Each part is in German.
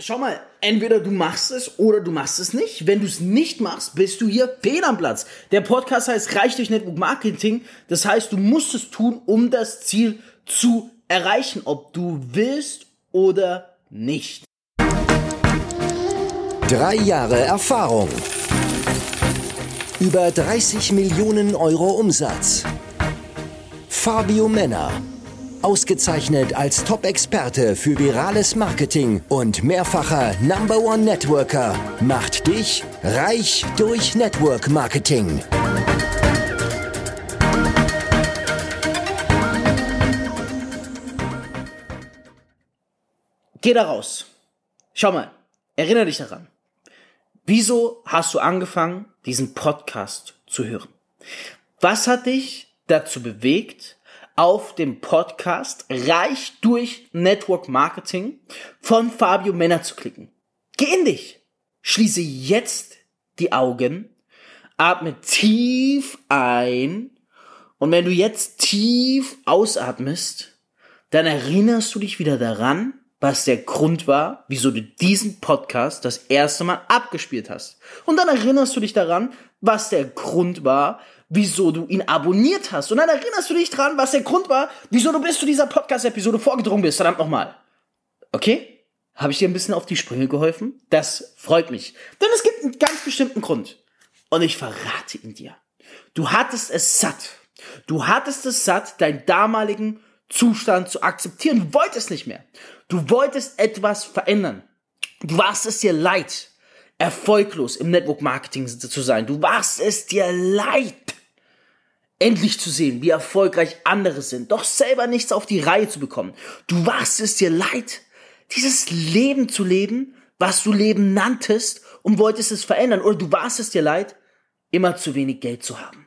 schau mal, entweder du machst es oder du machst es nicht. Wenn du es nicht machst, bist du hier fehl am Platz. Der Podcast heißt Reich durch Network Marketing. Das heißt, du musst es tun, um das Ziel zu erreichen, ob du willst oder nicht. Drei Jahre Erfahrung. Über 30 Millionen Euro Umsatz. Fabio Männer. Ausgezeichnet als Top-Experte für virales Marketing und mehrfacher Number One Networker macht dich reich durch Network Marketing. Geh da raus. Schau mal, erinnere dich daran. Wieso hast du angefangen, diesen Podcast zu hören? Was hat dich dazu bewegt, auf dem Podcast Reich durch Network Marketing von Fabio Männer zu klicken? Geh in dich. Schließe jetzt die Augen, atme tief ein und wenn du jetzt tief ausatmest, dann erinnerst du dich wieder daran, was der Grund war, wieso du diesen Podcast das erste Mal abgespielt hast. Und dann erinnerst du dich daran, was der Grund war, wieso du ihn abonniert hast. Und dann erinnerst du dich daran, was der Grund war, wieso du bis zu dieser Podcast-Episode vorgedrungen bist. Verdammt nochmal. Okay? Habe ich dir ein bisschen auf die Sprünge geholfen? Das freut mich. Denn es gibt einen ganz bestimmten Grund. Und ich verrate ihn dir. Du hattest es satt. Du hattest es satt, deinen damaligen Zustand zu akzeptieren. Du wolltest nicht mehr. Du wolltest etwas verändern. Du warst es dir leid, erfolglos im Network Marketing zu sein. Du warst es dir leid, endlich zu sehen, wie erfolgreich andere sind, doch selber nichts auf die Reihe zu bekommen. Du warst es dir leid, dieses Leben zu leben, was du Leben nanntest und wolltest es verändern. Oder du warst es dir leid, immer zu wenig Geld zu haben.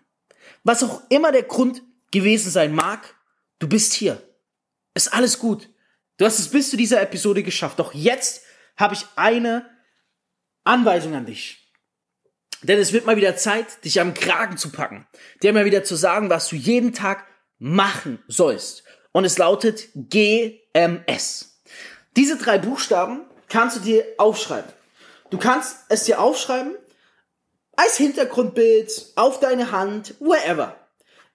Was auch immer der Grund gewesen sein mag, du bist hier. Ist alles gut. Du hast es bis zu dieser Episode geschafft. Doch jetzt habe ich eine Anweisung an dich. Denn es wird mal wieder Zeit, dich am Kragen zu packen. Dir mal wieder zu sagen, was du jeden Tag machen sollst. Und es lautet GMS. Diese drei Buchstaben kannst du dir aufschreiben. Du kannst es dir aufschreiben als Hintergrundbild, auf deine Hand, wherever.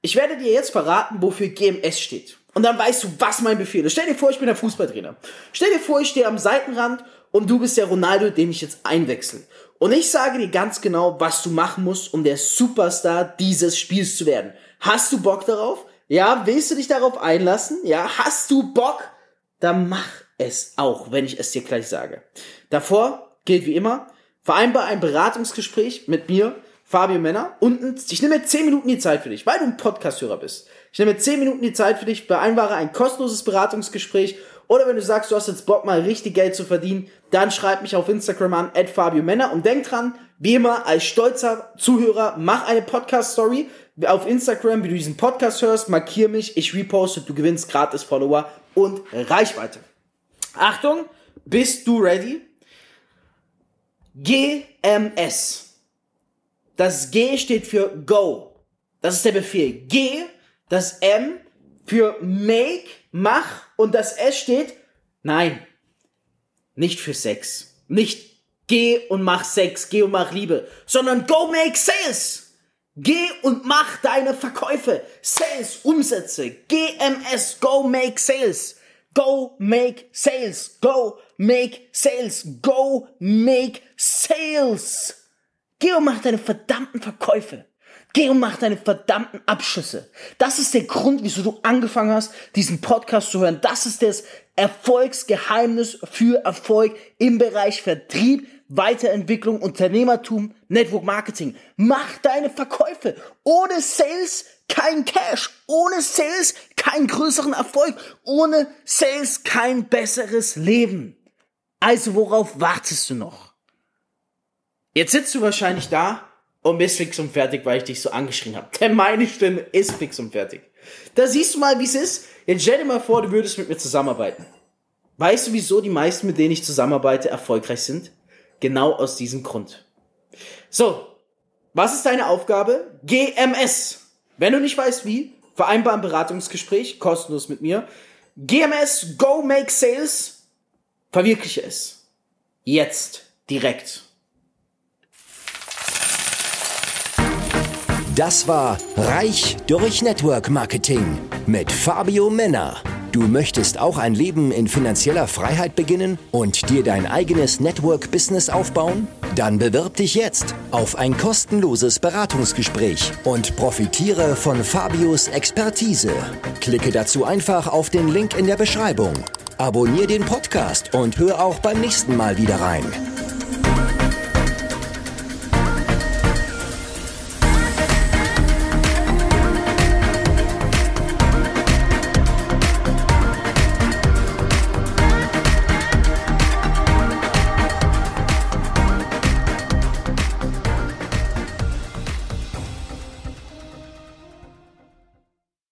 Ich werde dir jetzt verraten, wofür GMS steht. Und dann weißt du, was mein Befehl ist. Stell dir vor, ich bin der Fußballtrainer. Stell dir vor, ich stehe am Seitenrand und du bist der Ronaldo, den ich jetzt einwechsel. Und ich sage dir ganz genau, was du machen musst, um der Superstar dieses Spiels zu werden. Hast du Bock darauf? Ja, willst du dich darauf einlassen? Ja, hast du Bock? Dann mach es auch, wenn ich es dir gleich sage. Davor gilt wie immer, vereinbar ein Beratungsgespräch mit mir Fabio Männer. Und ich nehme 10 Minuten die Zeit für dich, weil du ein Podcast-Hörer bist. Ich nehme 10 Minuten die Zeit für dich, vereinbare ein kostenloses Beratungsgespräch. Oder wenn du sagst, du hast jetzt Bock, mal richtig Geld zu verdienen, dann schreib mich auf Instagram an, at Fabio Männer. Und denk dran, wie immer, als stolzer Zuhörer, mach eine Podcast-Story auf Instagram, wie du diesen Podcast hörst, markier mich, ich reposte, du gewinnst gratis Follower und Reichweite. Achtung, bist du ready? GMS. Das G steht für Go. Das ist der Befehl. G, das M für Make, mach und das S steht Nein. Nicht für Sex. Nicht geh und mach Sex, geh und mach Liebe, sondern go make sales. Geh und mach deine Verkäufe. Sales, Umsätze. GMS, go make sales. Go make sales. Go make sales. Go make sales. Geh und mach deine verdammten Verkäufe. Geh und mach deine verdammten Abschüsse. Das ist der Grund, wieso du angefangen hast, diesen Podcast zu hören. Das ist das Erfolgsgeheimnis für Erfolg im Bereich Vertrieb, Weiterentwicklung, Unternehmertum, Network Marketing. Mach deine Verkäufe. Ohne Sales kein Cash. Ohne Sales keinen größeren Erfolg. Ohne Sales kein besseres Leben. Also worauf wartest du noch? Jetzt sitzt du wahrscheinlich da und bist fix und fertig, weil ich dich so angeschrien habe. Denn meine Stimme ist fix und fertig. Da siehst du mal, wie es ist. Jetzt stell dir mal vor, du würdest mit mir zusammenarbeiten. Weißt du, wieso die meisten, mit denen ich zusammenarbeite, erfolgreich sind? Genau aus diesem Grund. So, was ist deine Aufgabe? GMS. Wenn du nicht weißt wie, vereinbar ein Beratungsgespräch, kostenlos mit mir. GMS, Go Make Sales, verwirkliche es. Jetzt. Direkt. Das war Reich durch Network Marketing mit Fabio Männer. Du möchtest auch ein Leben in finanzieller Freiheit beginnen und dir dein eigenes Network-Business aufbauen? Dann bewirb dich jetzt auf ein kostenloses Beratungsgespräch und profitiere von Fabios Expertise. Klicke dazu einfach auf den Link in der Beschreibung. Abonnier den Podcast und hör auch beim nächsten Mal wieder rein.